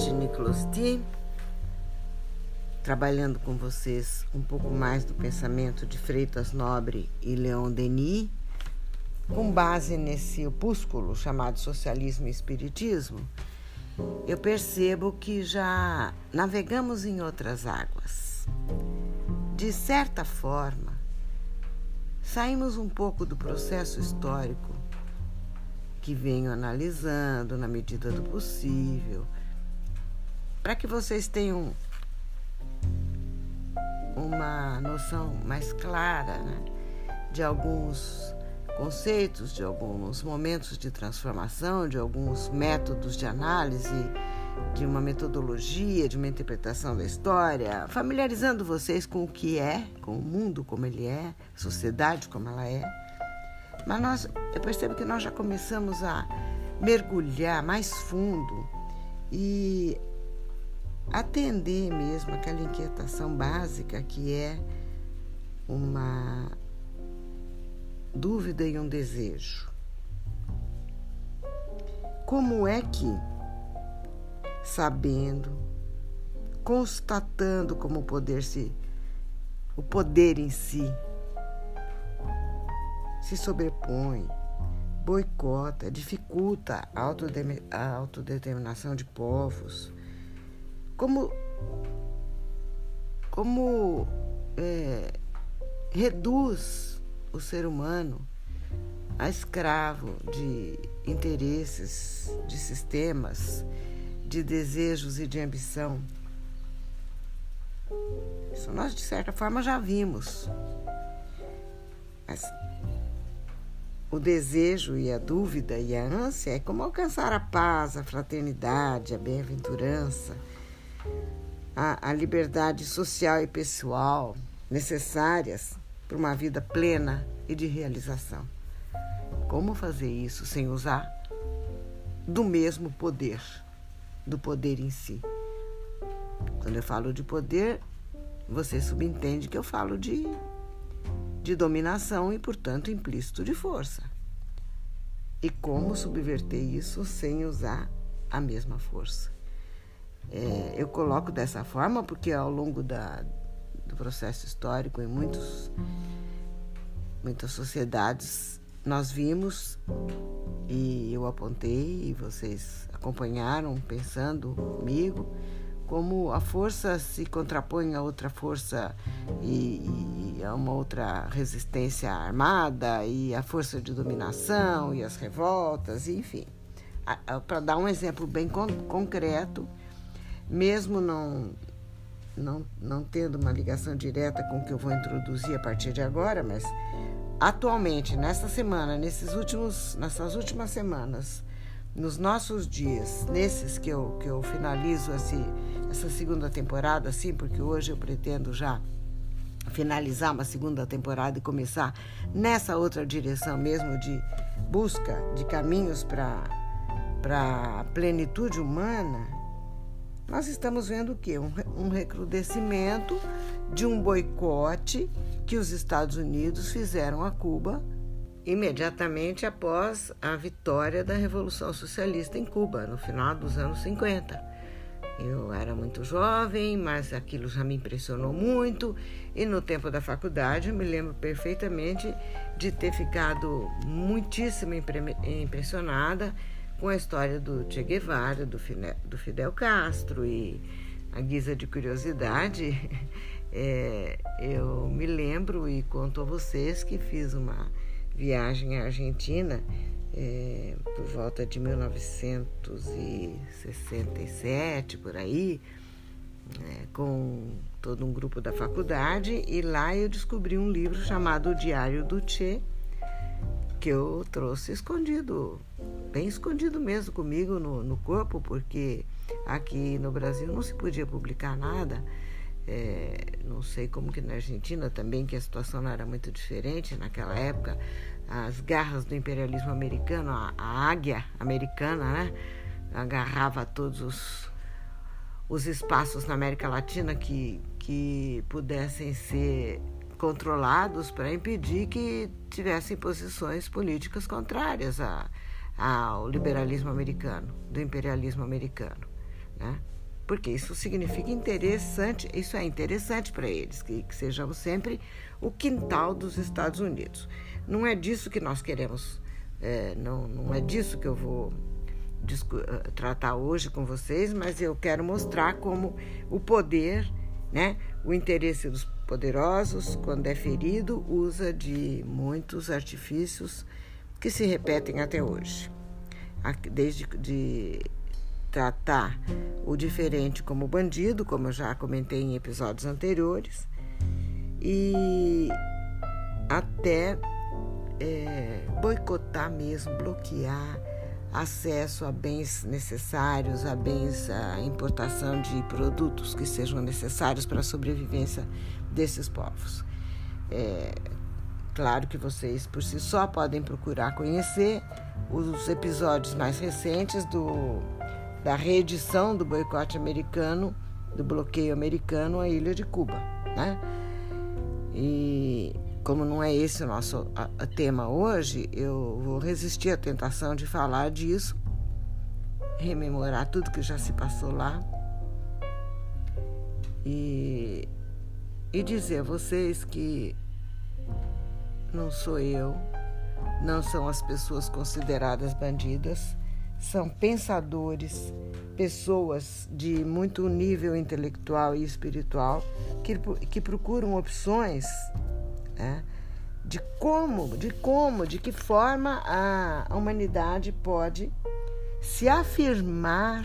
novamente Nicholas T, trabalhando com vocês um pouco mais do pensamento de Freitas Nobre e Leon Denis, com base nesse opúsculo chamado Socialismo e Espiritismo, eu percebo que já navegamos em outras águas. De certa forma, saímos um pouco do processo histórico que venho analisando na medida do possível, para que vocês tenham uma noção mais clara né, de alguns conceitos, de alguns momentos de transformação, de alguns métodos de análise, de uma metodologia, de uma interpretação da história, familiarizando vocês com o que é, com o mundo como ele é, a sociedade como ela é. Mas nós, eu percebo que nós já começamos a mergulhar mais fundo e atender mesmo aquela inquietação básica que é uma dúvida e um desejo. Como é que, sabendo, constatando como o poder se o poder em si se sobrepõe, boicota, dificulta a autodeterminação de povos, como, como é, reduz o ser humano a escravo de interesses, de sistemas, de desejos e de ambição. Isso nós, de certa forma, já vimos. Mas o desejo e a dúvida e a ânsia é como alcançar a paz, a fraternidade, a bem-aventurança a, a liberdade social e pessoal necessárias para uma vida plena e de realização. Como fazer isso sem usar do mesmo poder, do poder em si? Quando eu falo de poder, você subentende que eu falo de, de dominação e, portanto, implícito de força. E como subverter isso sem usar a mesma força? É, eu coloco dessa forma porque ao longo da, do processo histórico, em muitos, muitas sociedades, nós vimos e eu apontei e vocês acompanharam pensando comigo como a força se contrapõe a outra força e, e, a uma outra resistência armada e a força de dominação e as revoltas, enfim. Para dar um exemplo bem con concreto, mesmo não, não, não tendo uma ligação direta com o que eu vou introduzir a partir de agora, mas atualmente, nesta semana, nesses últimos, nessas últimas semanas, nos nossos dias, nesses que eu, que eu finalizo essa segunda temporada, assim, porque hoje eu pretendo já finalizar uma segunda temporada e começar nessa outra direção mesmo de busca de caminhos para a plenitude humana, nós estamos vendo o quê? Um, um recrudescimento de um boicote que os Estados Unidos fizeram a Cuba imediatamente após a vitória da Revolução Socialista em Cuba, no final dos anos 50. Eu era muito jovem, mas aquilo já me impressionou muito, e no tempo da faculdade eu me lembro perfeitamente de ter ficado muitíssimo impressionada com a história do Che Guevara, do Fidel, do Fidel Castro e a guisa de curiosidade, é, eu me lembro e conto a vocês que fiz uma viagem à Argentina é, por volta de 1967, por aí, é, com todo um grupo da faculdade, e lá eu descobri um livro chamado O Diário do Che, que eu trouxe escondido, bem escondido mesmo comigo no, no corpo, porque aqui no Brasil não se podia publicar nada. É, não sei como que na Argentina também, que a situação não era muito diferente naquela época. As garras do imperialismo americano, a, a águia americana, né? Agarrava todos os, os espaços na América Latina que, que pudessem ser controlados para impedir que tivessem posições políticas contrárias a, ao liberalismo americano, do imperialismo americano. Né? Porque isso significa interessante, isso é interessante para eles, que, que sejamos sempre o quintal dos Estados Unidos. Não é disso que nós queremos, é, não, não é disso que eu vou eh, tratar hoje com vocês, mas eu quero mostrar como o poder, né, o interesse dos poderosos, quando é ferido, usa de muitos artifícios que se repetem até hoje. Desde de tratar o diferente como bandido, como eu já comentei em episódios anteriores, e até é, boicotar mesmo, bloquear acesso a bens necessários, a bens, a importação de produtos que sejam necessários para a sobrevivência desses povos. É, claro que vocês por si só podem procurar conhecer os episódios mais recentes do, da reedição do boicote americano, do bloqueio americano à ilha de Cuba, né? E como não é esse o nosso tema hoje, eu vou resistir à tentação de falar disso, rememorar tudo que já se passou lá e, e dizer a vocês que não sou eu, não são as pessoas consideradas bandidas, são pensadores, pessoas de muito nível intelectual e espiritual que, que procuram opções né? de como, de como, de que forma a humanidade pode se afirmar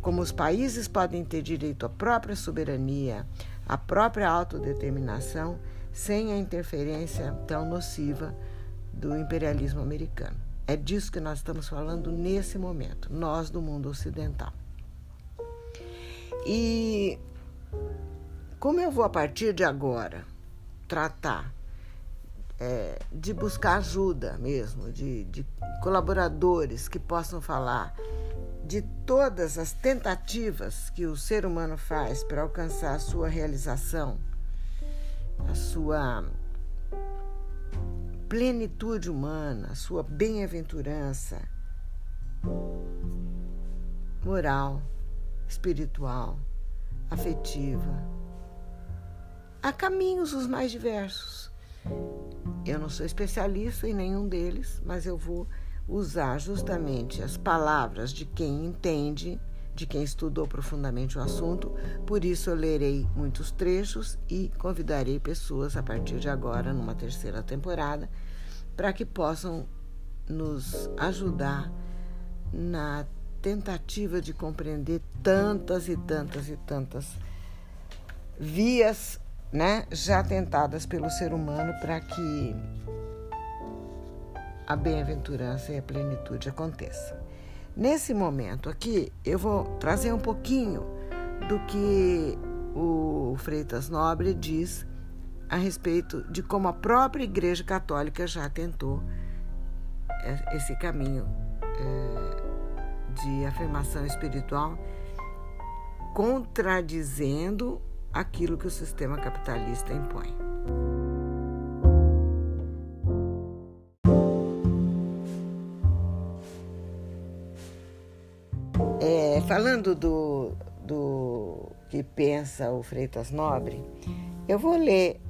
como os países podem ter direito à própria soberania, à própria autodeterminação, sem a interferência tão nociva do imperialismo americano. É disso que nós estamos falando nesse momento, nós do mundo ocidental. E como eu vou a partir de agora tratar, é, de buscar ajuda mesmo, de, de colaboradores que possam falar de todas as tentativas que o ser humano faz para alcançar a sua realização, a sua plenitude humana, a sua bem-aventurança moral, espiritual, afetiva Há caminhos os mais diversos. Eu não sou especialista em nenhum deles, mas eu vou usar justamente as palavras de quem entende, de quem estudou profundamente o assunto. Por isso, eu lerei muitos trechos e convidarei pessoas a partir de agora, numa terceira temporada, para que possam nos ajudar na tentativa de compreender tantas e tantas e tantas vias né, já tentadas pelo ser humano para que a bem-aventurança e a plenitude aconteçam. Nesse momento aqui, eu vou trazer um pouquinho do que o Freitas Nobre diz a respeito de como a própria Igreja Católica já tentou esse caminho é, de afirmação espiritual, contradizendo aquilo que o sistema capitalista impõe. Falando do, do que pensa o Freitas Nobre, eu vou ler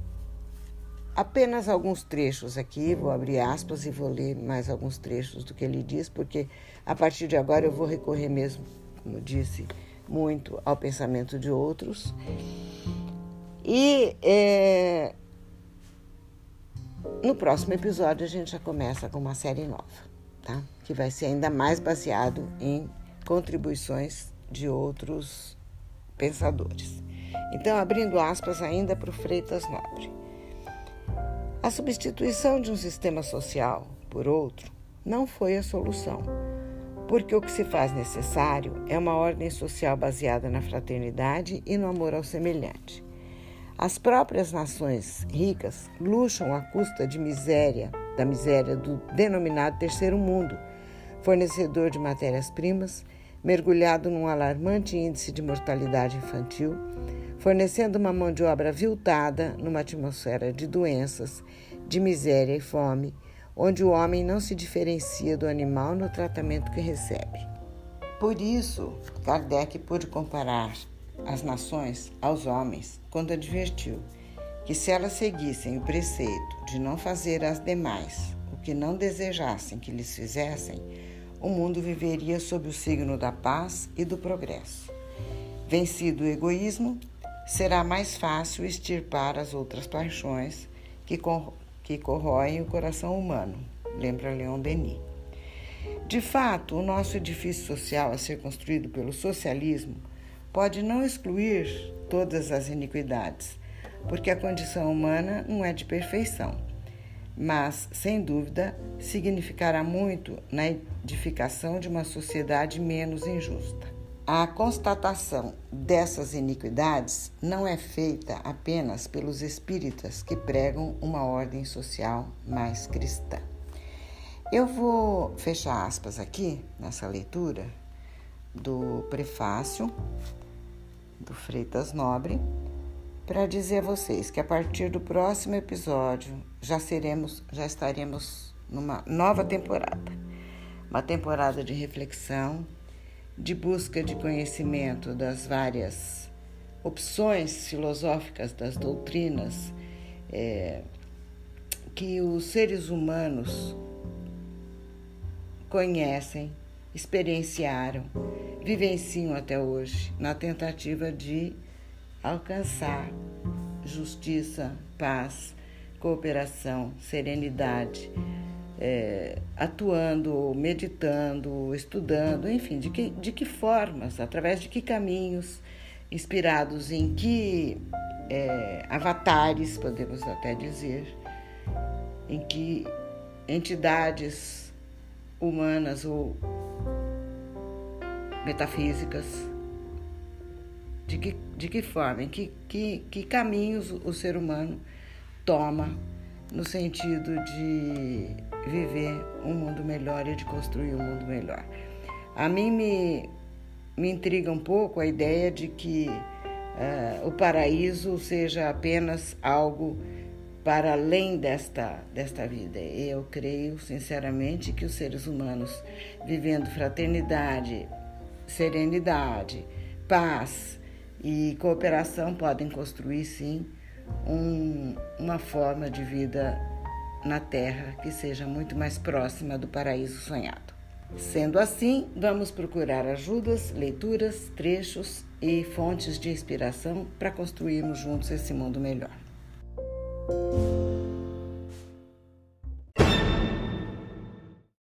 apenas alguns trechos aqui, vou abrir aspas e vou ler mais alguns trechos do que ele diz, porque a partir de agora eu vou recorrer mesmo, como disse, muito ao pensamento de outros. E é, no próximo episódio a gente já começa com uma série nova, tá? Que vai ser ainda mais baseado em contribuições de outros pensadores. Então, abrindo aspas ainda para o Freitas Nobre. A substituição de um sistema social por outro não foi a solução porque o que se faz necessário é uma ordem social baseada na fraternidade e no amor ao semelhante. As próprias nações ricas luxam à custa de miséria, da miséria do denominado terceiro mundo, fornecedor de matérias-primas, mergulhado num alarmante índice de mortalidade infantil, fornecendo uma mão de obra aviltada numa atmosfera de doenças, de miséria e fome onde o homem não se diferencia do animal no tratamento que recebe. Por isso, Kardec pôde comparar as nações aos homens quando advertiu que se elas seguissem o preceito de não fazer às demais o que não desejassem que lhes fizessem, o mundo viveria sob o signo da paz e do progresso. Vencido o egoísmo, será mais fácil extirpar as outras paixões que, cor que corroem o coração humano, lembra Leon Denis. De fato, o nosso edifício social a ser construído pelo socialismo pode não excluir todas as iniquidades, porque a condição humana não é de perfeição, mas, sem dúvida, significará muito na edificação de uma sociedade menos injusta. A constatação dessas iniquidades não é feita apenas pelos espíritas que pregam uma ordem social mais cristã. Eu vou fechar aspas aqui nessa leitura do prefácio do Freitas Nobre para dizer a vocês que a partir do próximo episódio já seremos, já estaremos numa nova temporada. Uma temporada de reflexão, de busca de conhecimento das várias opções filosóficas das doutrinas é, que os seres humanos conhecem, experienciaram, vivenciam até hoje na tentativa de alcançar justiça, paz, cooperação, serenidade, é, atuando, meditando, estudando, enfim, de que, de que formas, através de que caminhos, inspirados em que é, avatares, podemos até dizer, em que entidades humanas ou metafísicas de que, de que forma, que, que, que caminhos o ser humano toma no sentido de viver um mundo melhor e de construir um mundo melhor. A mim me, me intriga um pouco a ideia de que uh, o paraíso seja apenas algo para além desta, desta vida. Eu creio sinceramente que os seres humanos, vivendo fraternidade, serenidade, paz, e cooperação podem construir, sim, um, uma forma de vida na Terra que seja muito mais próxima do paraíso sonhado. Sendo assim, vamos procurar ajudas, leituras, trechos e fontes de inspiração para construirmos juntos esse mundo melhor.